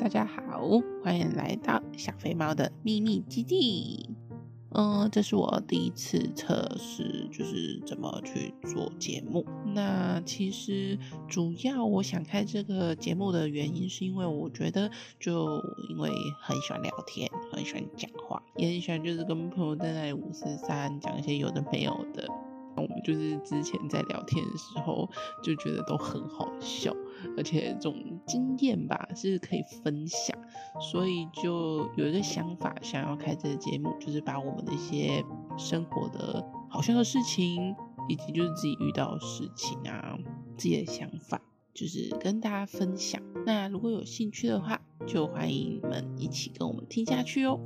大家好，欢迎来到小肥猫的秘密基地。嗯，这是我第一次测试，就是怎么去做节目。那其实主要我想开这个节目的原因，是因为我觉得，就因为很喜欢聊天，很喜欢讲话，也很喜欢就是跟朋友在那里五四三讲一些有的没有的。我们就是之前在聊天的时候就觉得都很好笑，而且这种经验吧是可以分享，所以就有一个想法，想要开这个节目，就是把我们的一些生活的好笑的事情，以及就是自己遇到的事情啊，自己的想法，就是跟大家分享。那如果有兴趣的话，就欢迎你们一起跟我们听下去哦。